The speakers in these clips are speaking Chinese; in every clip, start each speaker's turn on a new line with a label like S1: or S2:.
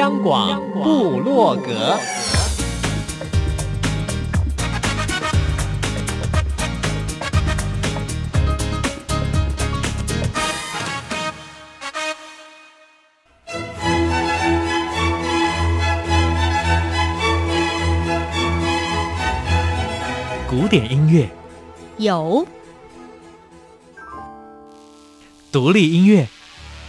S1: 央广布洛格，古典音乐。
S2: 有，
S1: 独立音乐。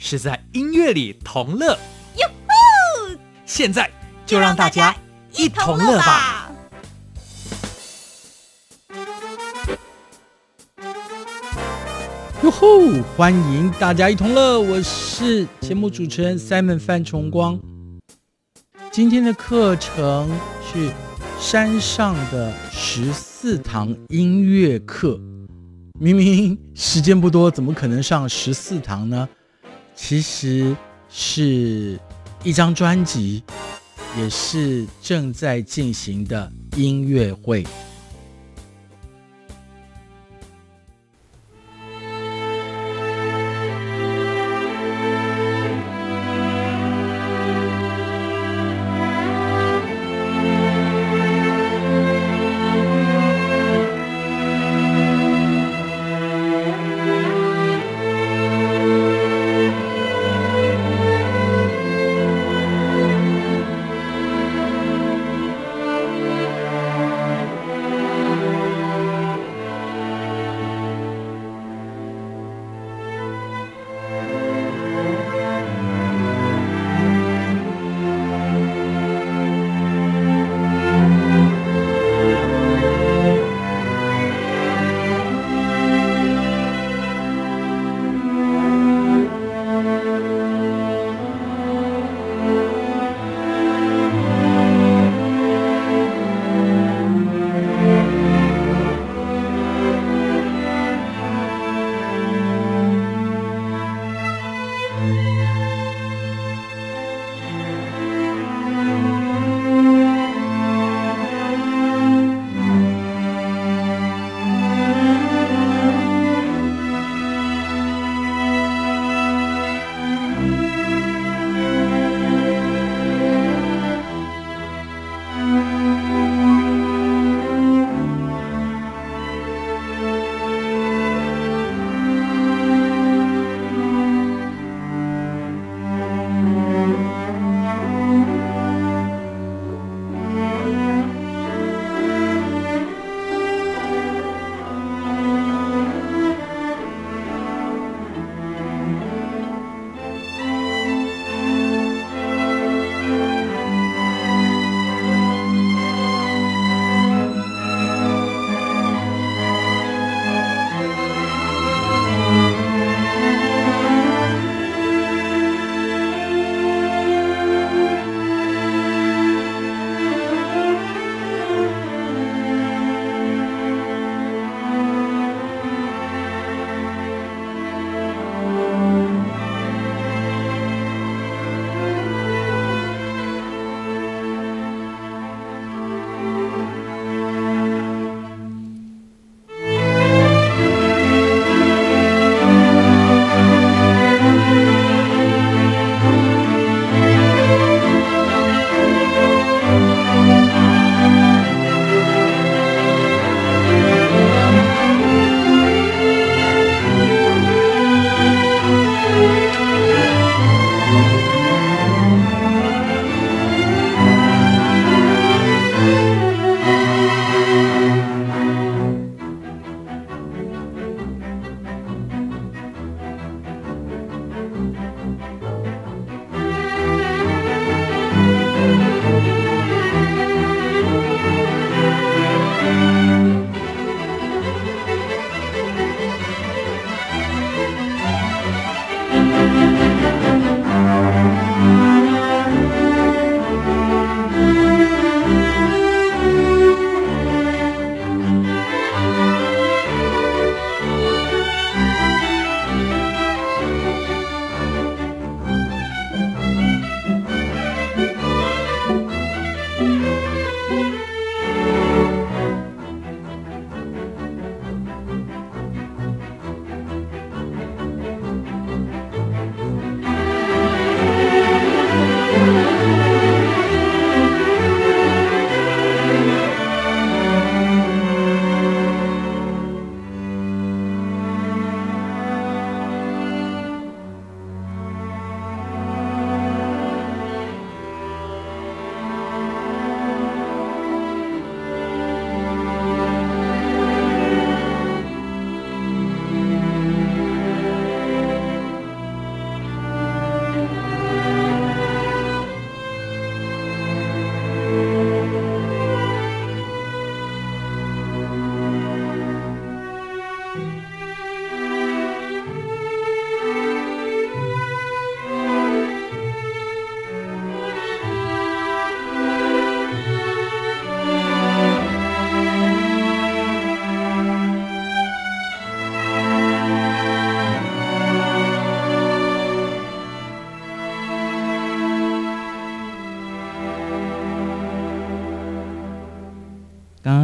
S1: 是在音乐里同乐，
S2: 哟吼！
S1: 现在就让大家一同乐吧！
S3: 哟吼！欢迎大家一同乐，我是节目主持人 Simon 范崇光。今天的课程是山上的十四堂音乐课，明明时间不多，怎么可能上十四堂呢？其实是一张专辑，也是正在进行的音乐会。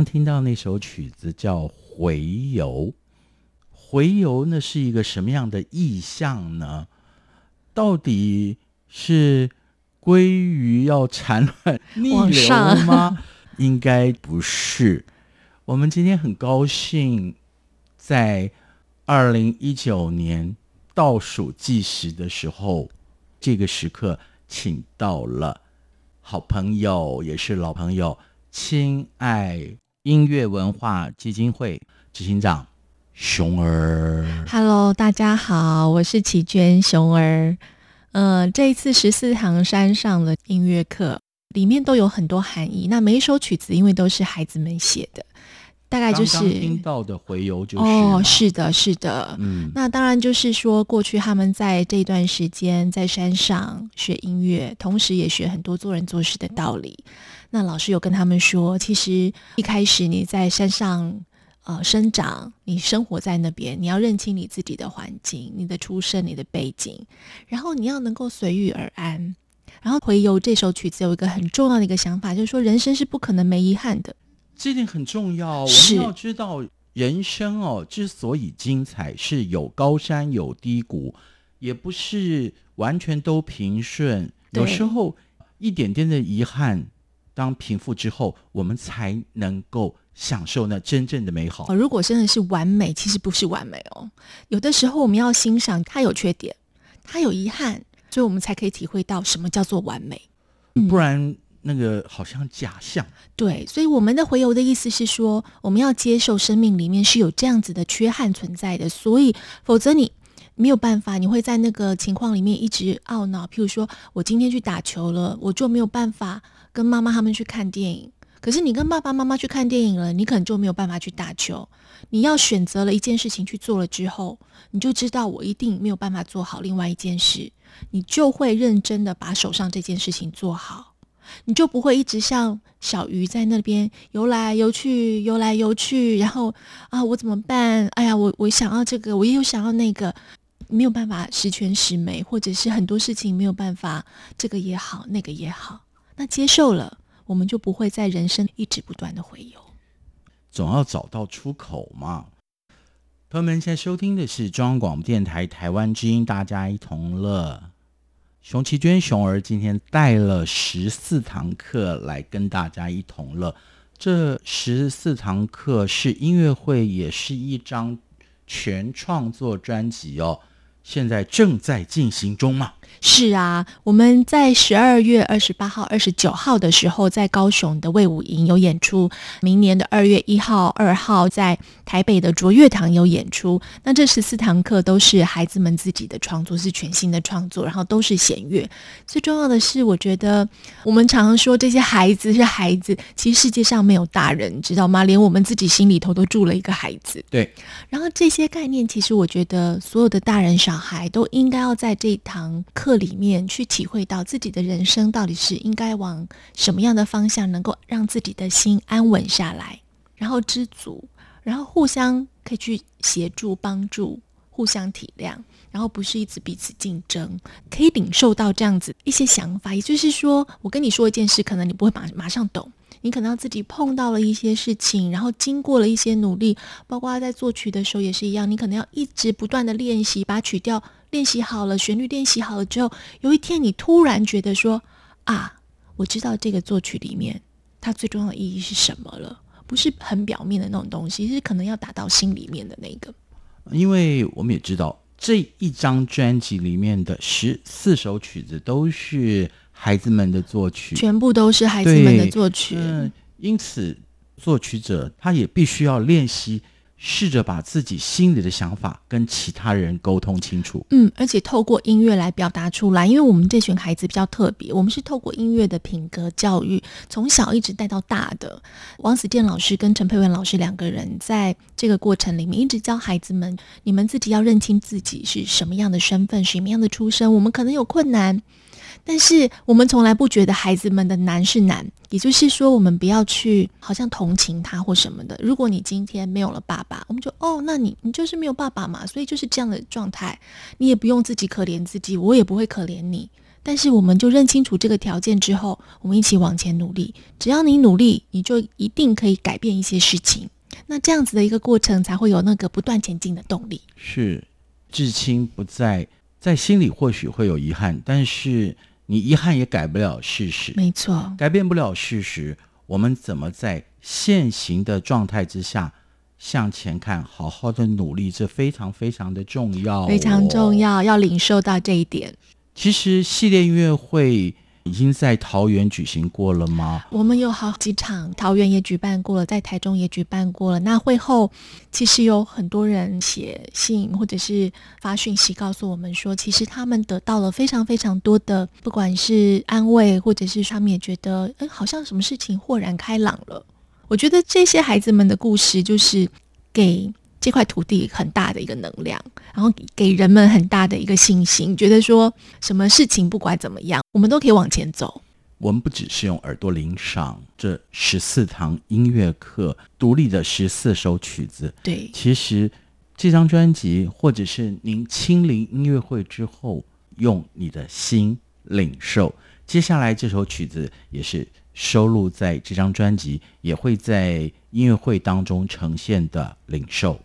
S3: 听到那首曲子叫《回游》，回游那是一个什么样的意象呢？到底是鲑鱼要产卵逆流吗？应该不是。我们今天很高兴，在二零一九年倒数计时的时候，这个时刻，请到了好朋友，也是老朋友，亲爱音乐文化基金会执行长熊儿。
S2: Hello，大家好，我是齐娟熊儿。嗯、呃，这一次十四堂山上的音乐课里面都有很多含义。那每一首曲子，因为都是孩子们写的。大概就是
S3: 听到的回游就是
S2: 哦，是的，是的，嗯，那当然就是说，过去他们在这段时间在山上学音乐，同时也学很多做人做事的道理。那老师有跟他们说，其实一开始你在山上呃生长，你生活在那边，你要认清你自己的环境、你的出身、你的背景，然后你要能够随遇而安。然后回游这首曲子有一个很重要的一个想法，就是说人生是不可能没遗憾的。
S3: 这点很重要，我们要知道人生哦，之所以精彩，是有高山有低谷，也不是完全都平顺。有时候一点点的遗憾，当平复之后，我们才能够享受那真正的美好。
S2: 如果真的是完美，其实不是完美哦。有的时候我们要欣赏它有缺点，它有遗憾，所以我们才可以体会到什么叫做完美。
S3: 不然。那个好像假象，
S2: 对，所以我们的回游的意思是说，我们要接受生命里面是有这样子的缺憾存在的，所以否则你没有办法，你会在那个情况里面一直懊恼。譬如说我今天去打球了，我就没有办法跟妈妈他们去看电影。可是你跟爸爸妈妈去看电影了，你可能就没有办法去打球。你要选择了一件事情去做了之后，你就知道我一定没有办法做好另外一件事，你就会认真的把手上这件事情做好。你就不会一直像小鱼在那边游来游去，游来游去，然后啊，我怎么办？哎呀，我我想要这个，我也有想要那个，没有办法十全十美，或者是很多事情没有办法，这个也好，那个也好，那接受了，我们就不会在人生一直不断的回游，
S3: 总要找到出口嘛。朋友们，现在收听的是中央广播电台台湾之音，大家一同乐。熊奇娟熊儿今天带了十四堂课来跟大家一同乐。这十四堂课是音乐会，也是一张全创作专辑哦。现在正在进行中嘛？
S2: 是啊，我们在十二月二十八号、二十九号的时候，在高雄的魏武营有演出；明年的二月一号、二号在台北的卓越堂有演出。那这十四堂课都是孩子们自己的创作，是全新的创作，然后都是弦乐。最重要的是，我觉得我们常常说这些孩子是孩子，其实世界上没有大人，知道吗？连我们自己心里头都住了一个孩子。
S3: 对。
S2: 然后这些概念，其实我觉得所有的大人小孩都应该要在这堂课。课里面去体会到自己的人生到底是应该往什么样的方向，能够让自己的心安稳下来，然后知足，然后互相可以去协助帮助，互相体谅，然后不是一直彼此竞争，可以领受到这样子一些想法。也就是说，我跟你说一件事，可能你不会马马上懂，你可能要自己碰到了一些事情，然后经过了一些努力，包括在作曲的时候也是一样，你可能要一直不断的练习，把曲调。练习好了，旋律练习好了之后，有一天你突然觉得说：“啊，我知道这个作曲里面它最重要的意义是什么了，不是很表面的那种东西，是可能要打到心里面的那个。”
S3: 因为我们也知道这一张专辑里面的十四首曲子都是孩子们的作曲，
S2: 全部都是孩子们的作曲。
S3: 嗯，因此作曲者他也必须要练习。试着把自己心里的想法跟其他人沟通清楚。
S2: 嗯，而且透过音乐来表达出来，因为我们这群孩子比较特别，我们是透过音乐的品格教育，从小一直带到大的。王子健老师跟陈佩文老师两个人在这个过程里面，一直教孩子们：你们自己要认清自己是什么样的身份，什么样的出身。我们可能有困难。但是我们从来不觉得孩子们的难是难，也就是说，我们不要去好像同情他或什么的。如果你今天没有了爸爸，我们就哦，那你你就是没有爸爸嘛，所以就是这样的状态，你也不用自己可怜自己，我也不会可怜你。但是我们就认清楚这个条件之后，我们一起往前努力。只要你努力，你就一定可以改变一些事情。那这样子的一个过程，才会有那个不断前进的动力。
S3: 是，至亲不在，在心里或许会有遗憾，但是你遗憾也改不了事实。
S2: 没错，
S3: 改变不了事实，我们怎么在现行的状态之下向前看，好好的努力，这非常非常的重要哦，
S2: 非常重要，要领受到这一点。
S3: 其实系列音乐会已经在桃园举行过了吗？
S2: 我们有好几场，桃园也举办过了，在台中也举办过了。那会后其实有很多人写信或者是发讯息告诉我们说，其实他们得到了非常非常多的，不管是安慰，或者是他们也觉得，哎，好像什么事情豁然开朗了。我觉得这些孩子们的故事，就是给这块土地很大的一个能量，然后给人们很大的一个信心，觉得说什么事情不管怎么样，我们都可以往前走。
S3: 我们不只是用耳朵领赏这十四堂音乐课独立的十四首曲子，
S2: 对，
S3: 其实这张专辑或者是您亲临音乐会之后，用你的心领受，接下来这首曲子也是。收录在这张专辑，也会在音乐会当中呈现的领受。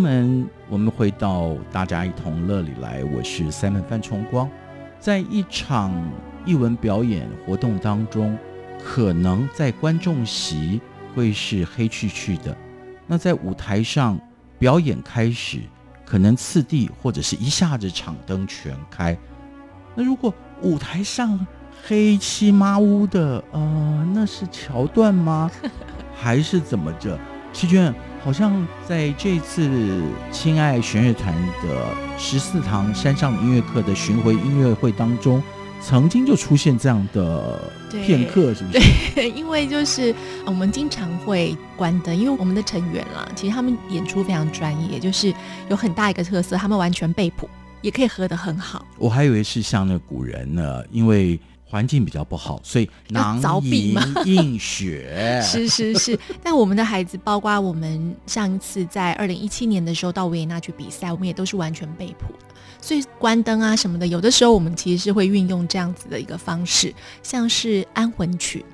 S3: 们，我们回到大家一同乐里来。我是 Simon 范崇光，在一场艺文表演活动当中，可能在观众席会是黑黢黢的，那在舞台上表演开始，可能次第或者是一下子场灯全开。那如果舞台上黑漆麻乌的，呃，那是桥段吗？还是怎么着？琦娟好像在这次亲爱弦乐团的十四堂山上音乐课的巡回音乐会当中，曾经就出现这样的片刻，是不是？
S2: 对，因为就是我们经常会关灯，因为我们的成员啦，其实他们演出非常专业，就是有很大一个特色，他们完全背谱，也可以合得很好。
S3: 我还以为是像那古人呢，因为。环境比较不好，所以囊萤 映雪。
S2: 是是是，但我们的孩子，包括我们上一次在二零一七年的时候到维也纳去比赛，我们也都是完全背谱的。所以关灯啊什么的，有的时候我们其实是会运用这样子的一个方式，像是安魂曲，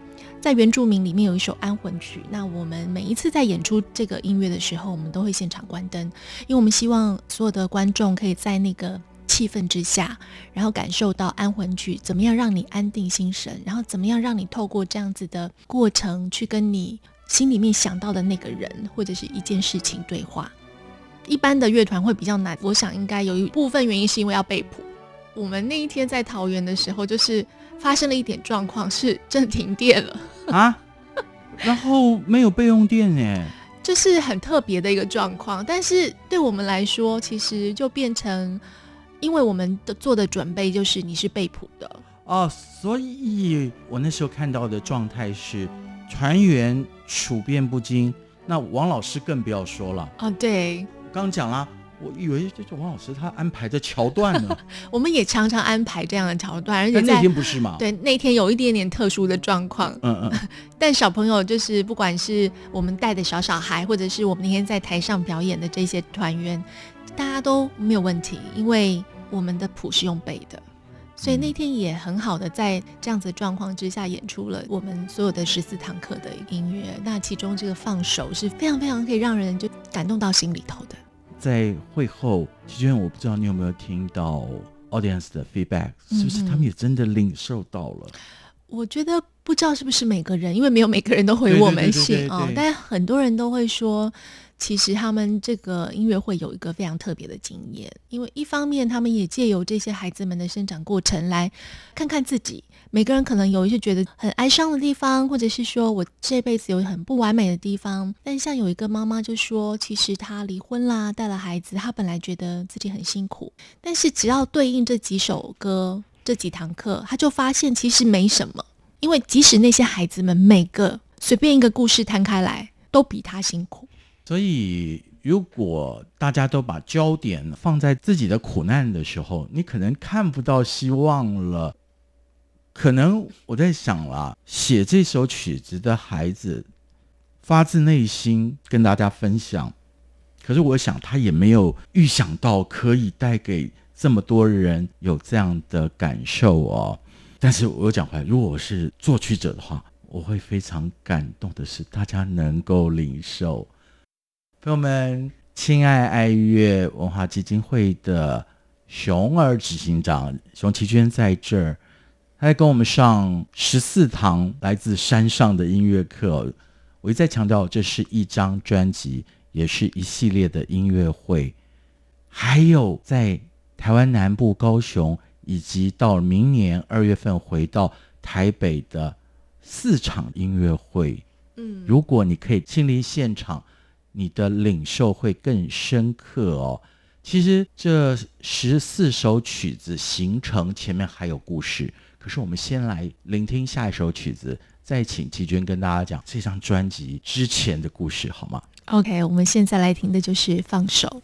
S2: 在原住民里面有一首安魂曲。那我们每一次在演出这个音乐的时候，我们都会现场关灯，因为我们希望所有的观众可以在那个。气氛之下，然后感受到安魂曲怎么样让你安定心神，然后怎么样让你透过这样子的过程去跟你心里面想到的那个人或者是一件事情对话。一般的乐团会比较难，我想应该有一部分原因是因为要背谱。我们那一天在桃园的时候，就是发生了一点状况，是正停电了啊，
S3: 然后没有备用电耶，
S2: 这是很特别的一个状况。但是对我们来说，其实就变成。因为我们的做的准备就是你是被捕的
S3: 哦，所以我那时候看到的状态是船员处变不惊，那王老师更不要说了
S2: 哦。对，
S3: 刚讲了，我以为这是王老师他安排的桥段呢。
S2: 我们也常常安排这样的桥段，而且
S3: 那天不是吗？
S2: 对，那天有一点点特殊的状况。嗯嗯。但小朋友就是不管是我们带的小小孩，或者是我们那天在台上表演的这些团员。大家都没有问题，因为我们的谱是用背的，所以那天也很好的在这样子的状况之下演出了我们所有的十四堂课的音乐。那其中这个放手是非常非常可以让人就感动到心里头的。
S3: 在会后，其实，我不知道你有没有听到 audience 的 feedback，是不是他们也真的领受到了？嗯、
S2: 我觉得不知道是不是每个人，因为没有每个人都回我们信啊，但很多人都会说。其实他们这个音乐会有一个非常特别的经验，因为一方面他们也借由这些孩子们的生长过程来看看自己。每个人可能有一些觉得很哀伤的地方，或者是说我这辈子有很不完美的地方。但像有一个妈妈就说，其实她离婚啦，带了孩子，她本来觉得自己很辛苦，但是只要对应这几首歌、这几堂课，她就发现其实没什么。因为即使那些孩子们每个随便一个故事摊开来，都比她辛苦。
S3: 所以，如果大家都把焦点放在自己的苦难的时候，你可能看不到希望了。可能我在想啦，写这首曲子的孩子发自内心跟大家分享，可是我想他也没有预想到可以带给这么多人有这样的感受哦。但是我又讲回来，如果我是作曲者的话，我会非常感动的是大家能够领受。朋友们，亲爱爱乐文化基金会的熊儿执行长熊琦娟在这儿，他在跟我们上十四堂来自山上的音乐课。我一再强调，这是一张专辑，也是一系列的音乐会。还有在台湾南部高雄，以及到明年二月份回到台北的四场音乐会。嗯，如果你可以亲临现场。你的领受会更深刻哦。其实这十四首曲子形成前面还有故事，可是我们先来聆听下一首曲子，再请季娟跟大家讲这张专辑之前的故事，好吗
S2: ？OK，我们现在来听的就是《放手》。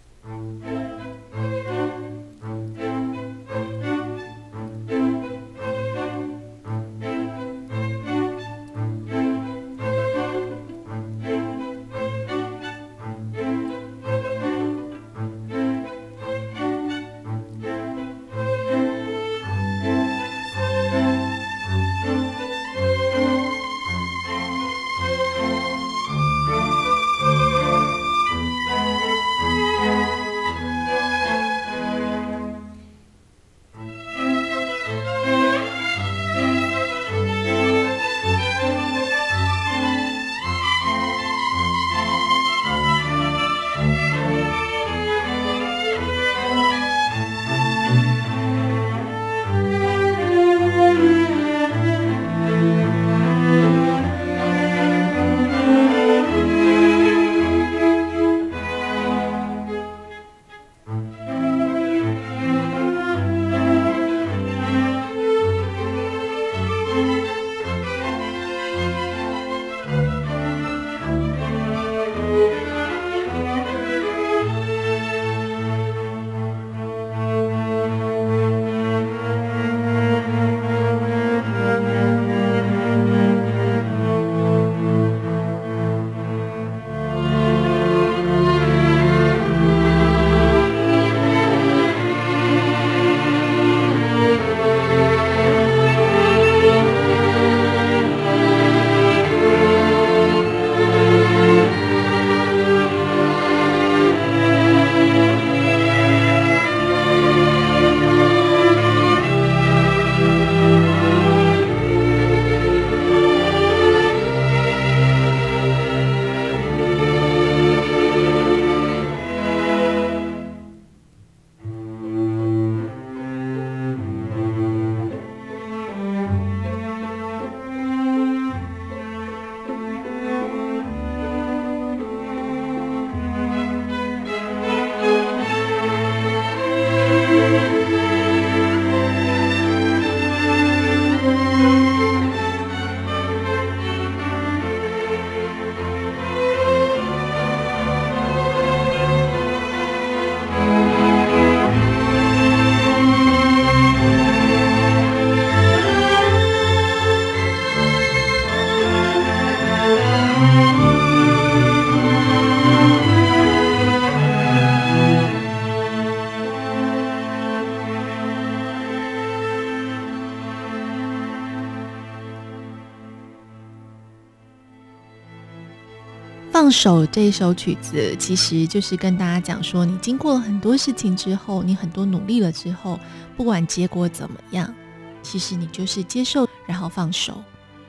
S2: 手这一首曲子，其实就是跟大家讲说，你经过了很多事情之后，你很多努力了之后，不管结果怎么样，其实你就是接受，然后放手。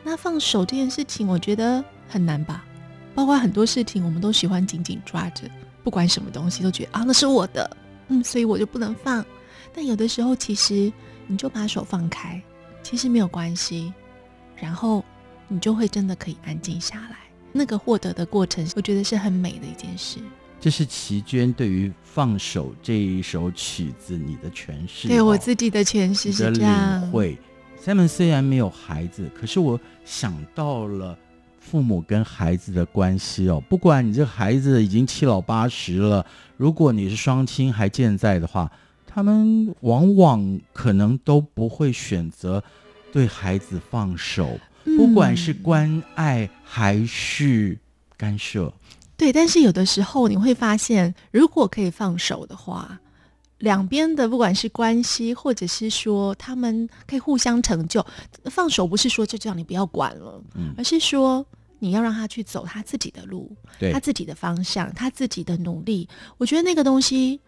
S2: 那放手这件事情，我觉得很难吧？包括很多事情，我们都喜欢紧紧抓着，不管什么东西都觉得啊，那是我的，嗯，所以我就不能放。但有的时候，其实你就把手放开，其实没有关系，然后你就会真的可以安静下来。那个获得的过程，我觉得是很美的一件事。
S3: 这是齐娟对于《放手》这一首曲子你的诠释，
S2: 对我自己的诠释是这样。
S3: 领会 Simon 虽然没有孩子，可是我想到了。父母跟孩子的关系哦，不管你这个孩子已经七老八十了，如果你是双亲还健在的话，他们往往可能都不会选择对孩子放手，不管是关爱还是干涉。嗯，
S2: 对，但是有的时候你会发现，如果可以放手的话，两边的不管是关系，或者是说他们可以互相成就。放手不是说就叫你不要管了，嗯，而是说你要让他去走他自己的路，对，他自己的方向，他自己的努力。我觉得那个东西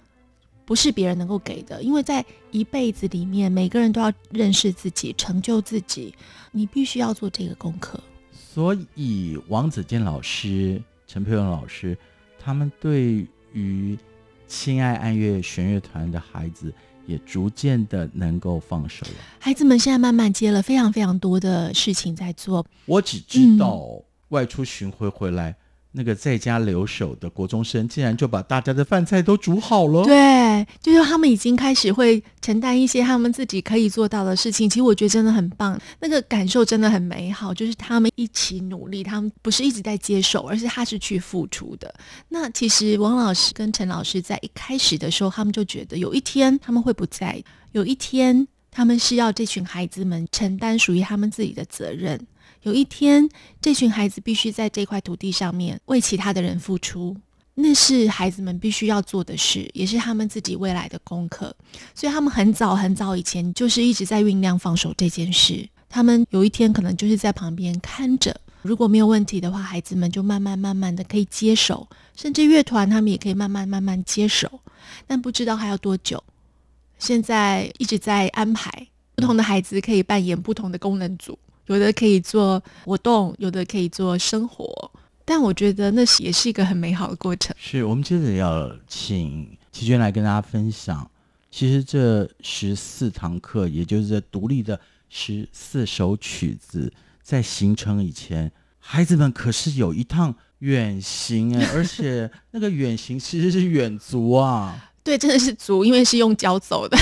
S2: 不是别人能够给的，因为在一辈子里面，每个人都要认识自己，成就自己，你必须要做这个功课。
S3: 所以王子健老师、陈佩文老师，他们对于。亲爱爱乐弦乐团的孩子也逐渐的能够放手了。
S2: 孩子们现在慢慢接了非常非常多的事情在做。
S3: 我只知道外出巡回回来。嗯那个在家留守的国中生，竟然就把大家的饭菜都煮好了。
S2: 就是他们已经开始会承担一些他们自己可以做到的事情。其实我觉得真的很棒，那个感受真的很美好。就是他们一起努力，他们不是一直在接受，而是他是去付出的。那其实王老师跟陈老师在一开始的时候，他们就觉得有一天他们会不在，有一天他们是要这群孩子们承担属于他们自己的责任。有一天，这群孩子必须在这块土地上面为其他的人付出，那是孩子们必须要做的事，也是他们自己未来的功课。所以，他们很早很早以前就是一直在酝酿放手这件事。他们有一天可能就是在旁边看着，如果没有问题的话，孩子们就慢慢慢慢的可以接手，甚至乐团他们也可以慢慢慢慢接手，但不知道还要多久。现在一直在安排，不同的孩子可以扮演不同的功能组。有的可以做活动，有的可以做生活，但我觉得那也是一个很美好的过程。
S3: 是我们接着要请齐娟来跟大家分享，其实这十四堂课，也就是这独立的十四首曲子，在形成以前，孩子们可是有一趟远行哎，而且 那个远行其实是远足啊。
S2: 对，真的是足，因为是用脚走的。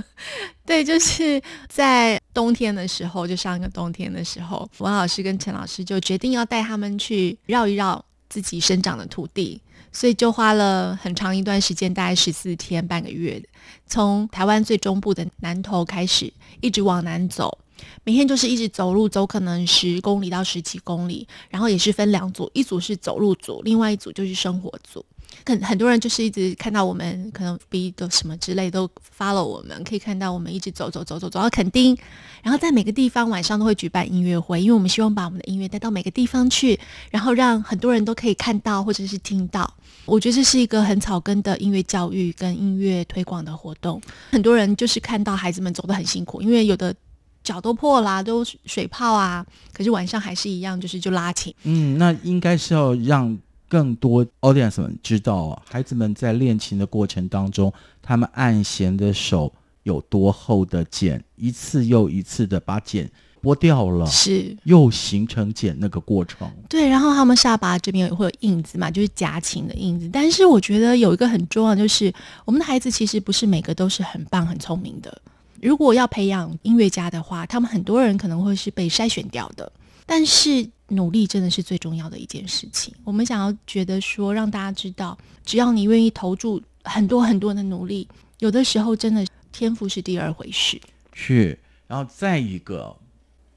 S2: 对，就是在冬天的时候，就上一个冬天的时候，王老师跟陈老师就决定要带他们去绕一绕自己生长的土地，所以就花了很长一段时间，大概十四天半个月，从台湾最中部的南投开始，一直往南走，每天就是一直走路，走可能十公里到十几公里，然后也是分两组，一组是走路组，另外一组就是生活组。很很多人就是一直看到我们，可能 B 都什么之类都 follow 我们，可以看到我们一直走走走走走到垦丁，然后在每个地方晚上都会举办音乐会，因为我们希望把我们的音乐带到每个地方去，然后让很多人都可以看到或者是听到。我觉得这是一个很草根的音乐教育跟音乐推广的活动。很多人就是看到孩子们走得很辛苦，因为有的脚都破啦，都水泡啊，可是晚上还是一样，就是就拉琴。
S3: 嗯，那应该是要让。更多 audience 们知道，孩子们在练琴的过程当中，他们按弦的手有多厚的茧，一次又一次的把茧剥掉了，
S2: 是
S3: 又形成茧那个过程。
S2: 对，然后他们下巴这边也会有印子嘛，就是夹琴的印子。但是我觉得有一个很重要，就是我们的孩子其实不是每个都是很棒、很聪明的。如果要培养音乐家的话，他们很多人可能会是被筛选掉的。但是努力真的是最重要的一件事情。我们想要觉得说，让大家知道，只要你愿意投注很多很多的努力，有的时候真的天赋是第二回事。
S3: 是，然后再一个，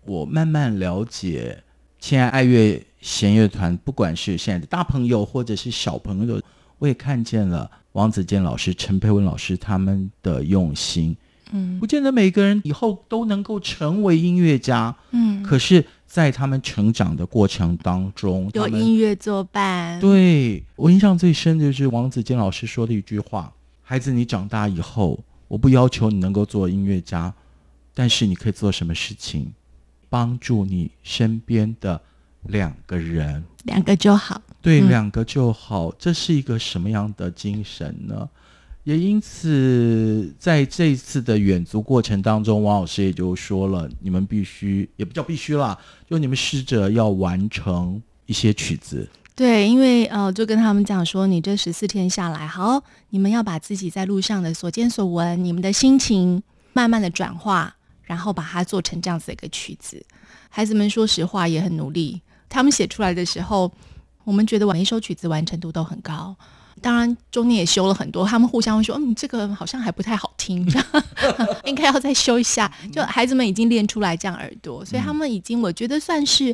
S3: 我慢慢了解，亲爱爱乐弦乐团，不管是现在的大朋友或者是小朋友，我也看见了王子健老师、陈佩文老师他们的用心。嗯，不见得每个人以后都能够成为音乐家。嗯。可是，在他们成长的过程当中，
S2: 有音乐作伴。
S3: 对，我印象最深的就是王子健老师说的一句话：“孩子，你长大以后，我不要求你能够做音乐家，但是你可以做什么事情？帮助你身边的两个人，
S2: 两个就好。
S3: 对，嗯、两个就好。这是一个什么样的精神呢？”也因此，在这次的远足过程当中，王老师也就说了，你们必须也不叫必须啦，就你们试着要完成一些曲子。
S2: 对，因为呃，就跟他们讲说，你这十四天下来，好，你们要把自己在路上的所见所闻，你们的心情慢慢的转化，然后把它做成这样子的一个曲子。孩子们说实话也很努力，他们写出来的时候，我们觉得每一首曲子完成度都很高。当然，中间也修了很多。他们互相会说：“嗯，这个好像还不太好听，应该要再修一下。”就孩子们已经练出来这样耳朵，所以他们已经，我觉得算是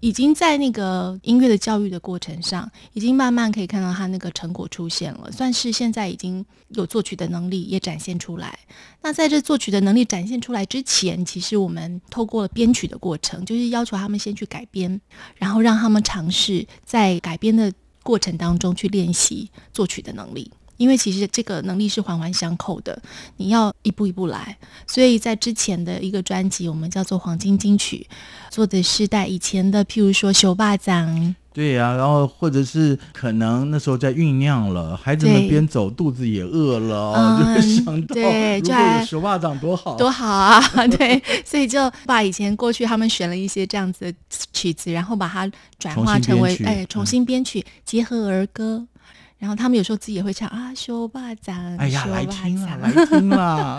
S2: 已经在那个音乐的教育的过程上，已经慢慢可以看到他那个成果出现了。算是现在已经有作曲的能力也展现出来。那在这作曲的能力展现出来之前，其实我们透过了编曲的过程，就是要求他们先去改编，然后让他们尝试在改编的。过程当中去练习作曲的能力，因为其实这个能力是环环相扣的，你要一步一步来。所以在之前的一个专辑，我们叫做《黄金金曲》，做的是带以前的，譬如说《修巴掌》。
S3: 对呀、啊，然后或者是可能那时候在酝酿了，孩子们边走肚子也饿了，嗯、就想到对如果有手巴掌多好，
S2: 多好啊！对，所以就把以前过去他们选了一些这样子的曲子，然后把它转化成为哎重新编曲，结合儿歌，然后他们有时候自己也会唱啊，修巴掌，
S3: 哎呀，来听啊，来听啊。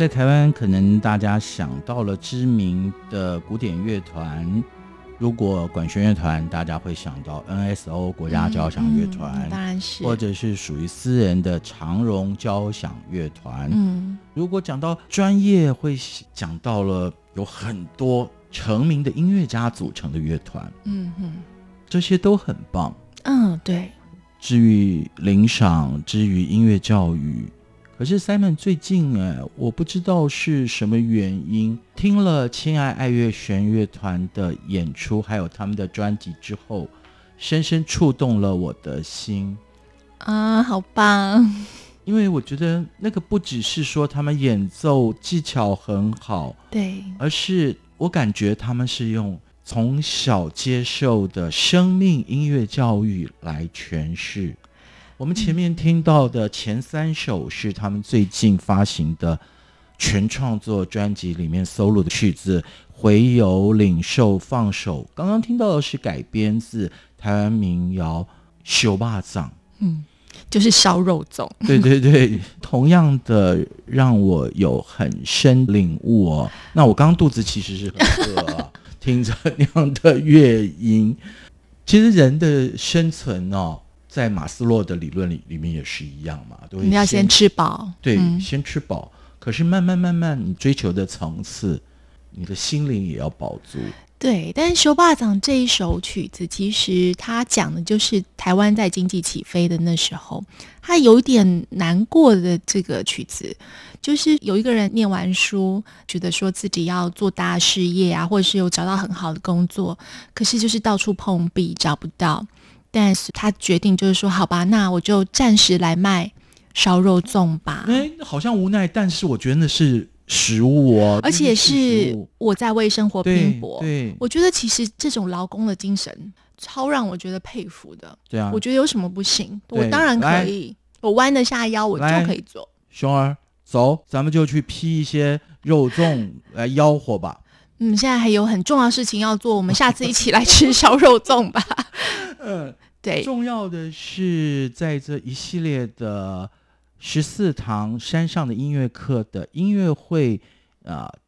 S3: 在台湾，可能大家想到了知名的古典乐团，如果管弦乐团，大家会想到 NSO 国家交响乐团，
S2: 嗯嗯，当然是，
S3: 或者是属于私人的长荣交响乐团。
S2: 嗯，
S3: 如果讲到专业，会讲到了有很多成名的音乐家组成的乐团。
S2: 嗯哼，
S3: 这些都很棒。
S2: 嗯，对。
S3: 至于领赏，至于音乐教育。可是 Simon 最近哎，我不知道是什么原因，听了亲爱爱乐弦乐团的演出，还有他们的专辑之后，深深触动了我的心。
S2: 啊，好棒！
S3: 因为我觉得那个不只是说他们演奏技巧很好，
S2: 对，
S3: 而是我感觉他们是用从小接受的生命音乐教育来诠释。我们前面听到的前三首是他们最近发行的全创作专辑里面收录的曲子，回游、领受、放手。刚刚听到的是改编自台湾民谣《修霸掌》，
S2: 嗯，就是烧肉粽。
S3: 对对对，同样的让我有很深领悟哦。那我刚刚肚子其实是很饿啊，听着那样的乐音，其实人的生存哦。在马斯洛的理论里里面也是一样嘛，都
S2: 你要先吃饱，
S3: 对，
S2: 嗯、
S3: 先吃饱。可是慢慢慢慢，你追求的层次，你的心灵也要饱足。
S2: 对，但是《修霸掌》这一首曲子，其实它讲的就是台湾在经济起飞的那时候，它有点难过的这个曲子，就是有一个人念完书，觉得说自己要做大事业啊，或者是有找到很好的工作，可是就是到处碰壁，找不到。但是他决定就是说，好吧，那我就暂时来卖烧肉粽吧。
S3: 哎，好像无奈，但是我觉得那是食物哦，
S2: 而且是我在为生活拼搏。
S3: 对，对，
S2: 我觉得其实这种劳工的精神超让我觉得佩服的。
S3: 对啊，
S2: 我觉得有什么不行？我当然可以，我弯得下腰，我就可以做。
S3: 熊儿，走，咱们就去批一些肉粽来吆喝吧。
S2: 嗯，现在还有很重要的事情要做，我们下次一起来吃烧肉粽吧。
S3: 嗯，
S2: 对。
S3: 重要的是，在这一系列的十四堂山上的音乐课的音乐会，啊、呃，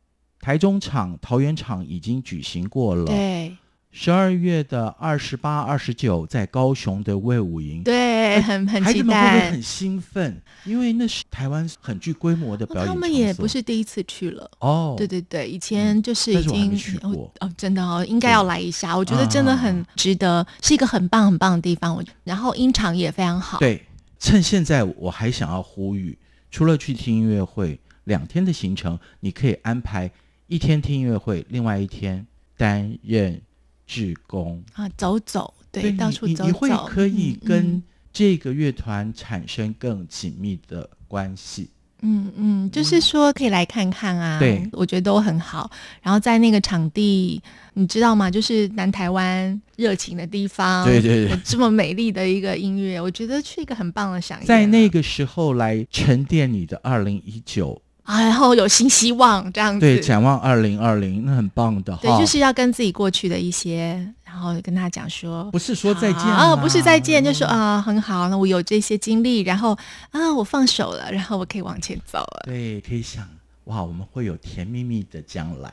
S3: 台中场、桃园场已经举行过了。
S2: 对。
S3: 十二月的二十八、二十九，在高雄的魏武营，
S2: 对，很很期待。
S3: 孩子们会不会很兴奋？因为那是台湾很具规模的表演。
S2: 他们也不是第一次去了
S3: 哦。
S2: 对对对，以前就是已经、
S3: 嗯、哦，
S2: 哦，真的哦，应该要来一下。我觉得真的很值得，啊、是一个很棒很棒的地方。我然后音场也非常好。
S3: 对，趁现在我还想要呼吁，除了去听音乐会，两天的行程你可以安排一天听音乐会，另外一天担任。志工
S2: 啊，走走，对，
S3: 对
S2: 到处走走，
S3: 你会可以跟这个乐团产生更紧密的关系。
S2: 嗯嗯，就是说可以来看看啊，
S3: 对，
S2: 我觉得都很好。然后在那个场地，你知道吗？就是南台湾热情的地方，
S3: 对对
S2: 对，这么美丽的一个音乐，我觉得是一个很棒的饗宴。
S3: 在那个时候来沉淀你的二零一九。
S2: 啊，然后有新希望这样子，
S3: 对，展望二零二零，那很棒的。
S2: 对，就是要跟自己过去的一些，然后跟他讲说，
S3: 不是说再见
S2: 啊，不是再见，就说啊，很好，那我有这些经历，然后啊，我放手了，然后我可以往前走了。
S3: 对，可以想，哇，我们会有甜蜜蜜的将来。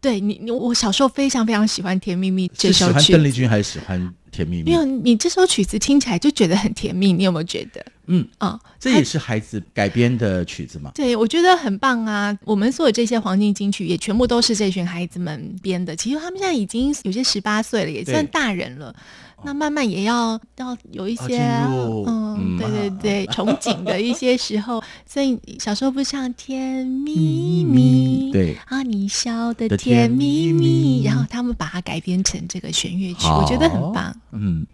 S2: 对你，你我小时候非常非常喜欢《甜蜜蜜》这首曲。
S3: 是喜欢邓丽君还是喜欢？甜蜜蜜，
S2: 没有，你这首曲子听起来就觉得很甜蜜，你有没有觉得？
S3: 嗯啊，
S2: 哦、
S3: 这也是孩子改编的曲子吗？
S2: 对，我觉得很棒啊！我们所有这些黄金金曲也全部都是这群孩子们编的。其实他们现在已经有些十八岁了，也算大人了。那慢慢也要要有一些，哦、嗯，对对对，憧憬的一些时候。所以小时候不像甜蜜蜜，
S3: 对
S2: 啊，你笑的甜蜜蜜，然后他们把它改编成这个弦乐曲，我觉得很棒。
S3: 嗯。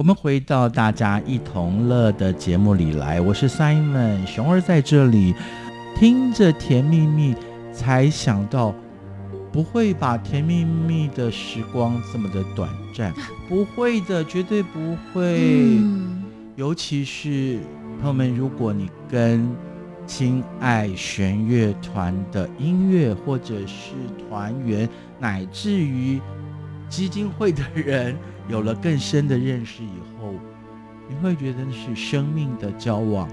S3: 我们回到大家一同乐的节目里来，我是 Simon 熊儿在这里听着甜蜜蜜，才想到不会把甜蜜蜜的时光这么的短暂，不会的，绝对不会。嗯、尤其是朋友们，如果你跟亲爱弦乐团的音乐，或者是团员，乃至于基金会的人。有了更深的认识以后，你会觉得是生命的交往。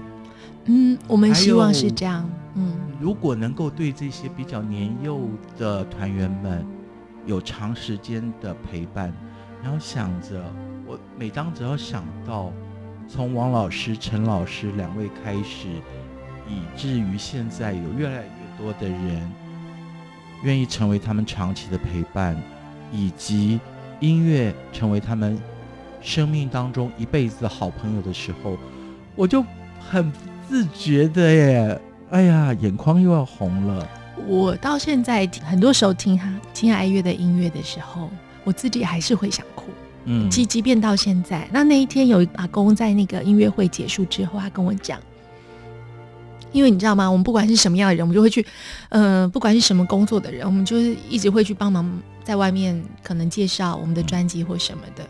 S2: 嗯，我们希望是这样。嗯，
S3: 如果能够对这些比较年幼的团员们有长时间的陪伴，然后想着，我每当只要想到从王老师、陈老师两位开始，以至于现在有越来越多的人愿意成为他们长期的陪伴，以及。音乐成为他们生命当中一辈子的好朋友的时候，我就很自觉的耶，哎呀，眼眶又要红了。
S2: 我到现在很多时候听他亲爱爱乐的音乐的时候，我自己还是会想哭。嗯，即即便到现在，那那一天有阿公在那个音乐会结束之后，他跟我讲，因为你知道吗？我们不管是什么样的人，我们就会去，嗯、呃，不管是什么工作的人，我们就是一直会去帮忙。在外面可能介绍我们的专辑或什么的，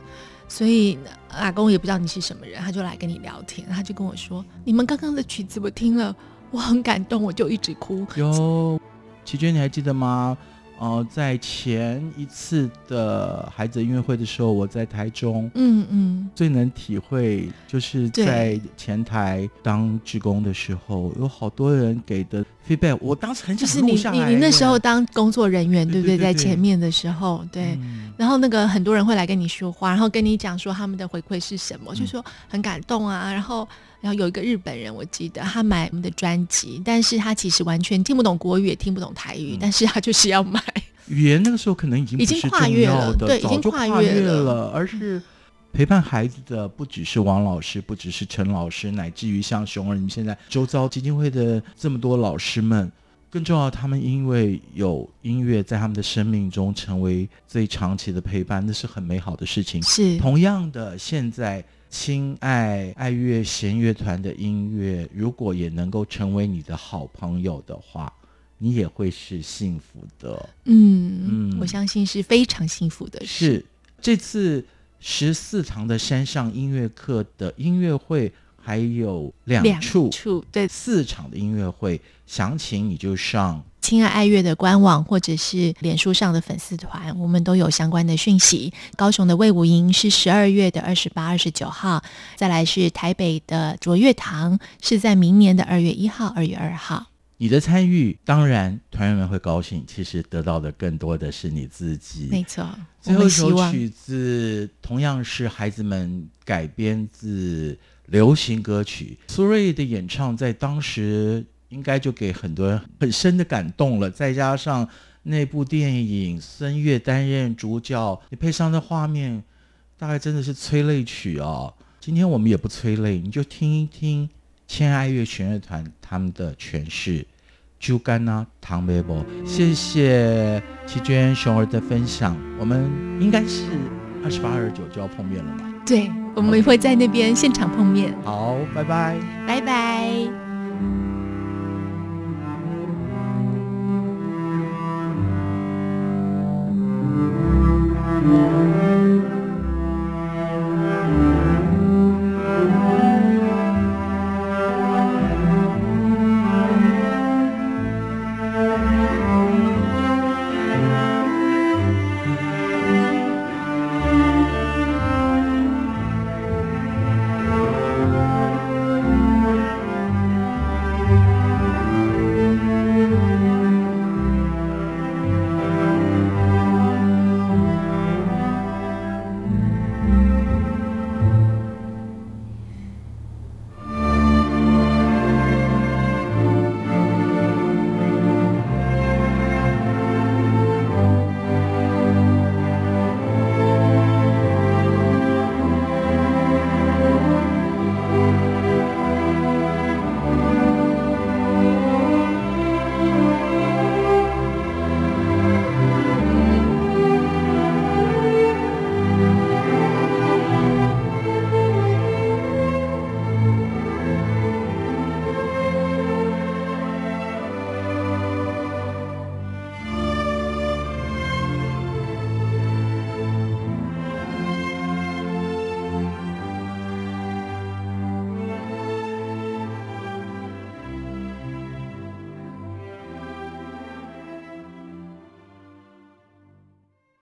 S2: 所以阿公也不知道你是什么人，他就来跟你聊天，他就跟我说：“你们刚刚的曲子我听了，我很感动，我就一直哭。”
S3: 哟，奇娟，你还记得吗？哦、呃，在前一次的孩子音乐会的时候，我在台中，嗯嗯，最能体会就是在前台当职工的时候，有好多人给的 feedback，我当时很。
S2: 就是你你你那时候当工作人员，对不对？在前面的时候，对、嗯，然后那个很多人会来跟你说话，然后跟你讲说他们的回馈是什么，嗯、就说很感动啊，然后。然后有一个日本人，我记得他买我们的专辑，但是他其实完全听不懂国语，也听不懂台语，嗯、但是他就是要买。
S3: 语言那个时候可能已经
S2: 已经跨越了，对，已经跨越了。
S3: 而是陪伴孩子的不只是王老师，不只是陈老师，乃至于像熊儿，你们现在周遭基金会的这么多老师们，更重要，他们因为有音乐在他们的生命中成为最长期的陪伴，那是很美好的事情。
S2: 是
S3: 同样的，现在。亲爱爱乐弦乐团的音乐，如果也能够成为你的好朋友的话，你也会是幸福的。
S2: 嗯嗯，我相信是非常幸福的事。
S3: 是这次十四堂的山上音乐课的音乐会，还有两处，
S2: 两处对
S3: 四场的音乐会，详情你就上。
S2: 亲爱爱乐的官网或者是脸书上的粉丝团，我们都有相关的讯息。高雄的魏武营是十二月的二十八、二十九号，再来是台北的卓越堂是在明年的二月一号、二月二号。
S3: 你的参与，当然团员们会高兴，其实得到的更多的是你自己。
S2: 没错，
S3: 最后一首曲子同样是孩子们改编自流行歌曲，苏芮的演唱在当时。应该就给很多人很深的感动了，再加上那部电影孙越担任主角，你配上的画面，大概真的是催泪曲哦。今天我们也不催泪，你就听一听千爱乐全乐团他们的诠释，朱干呐唐维伯，谢谢奇娟熊儿的分享。我们应该是二十八二十九就要碰面了吧？
S2: 对，我们会在那边现场碰面。
S3: 好，拜拜，
S2: 拜拜。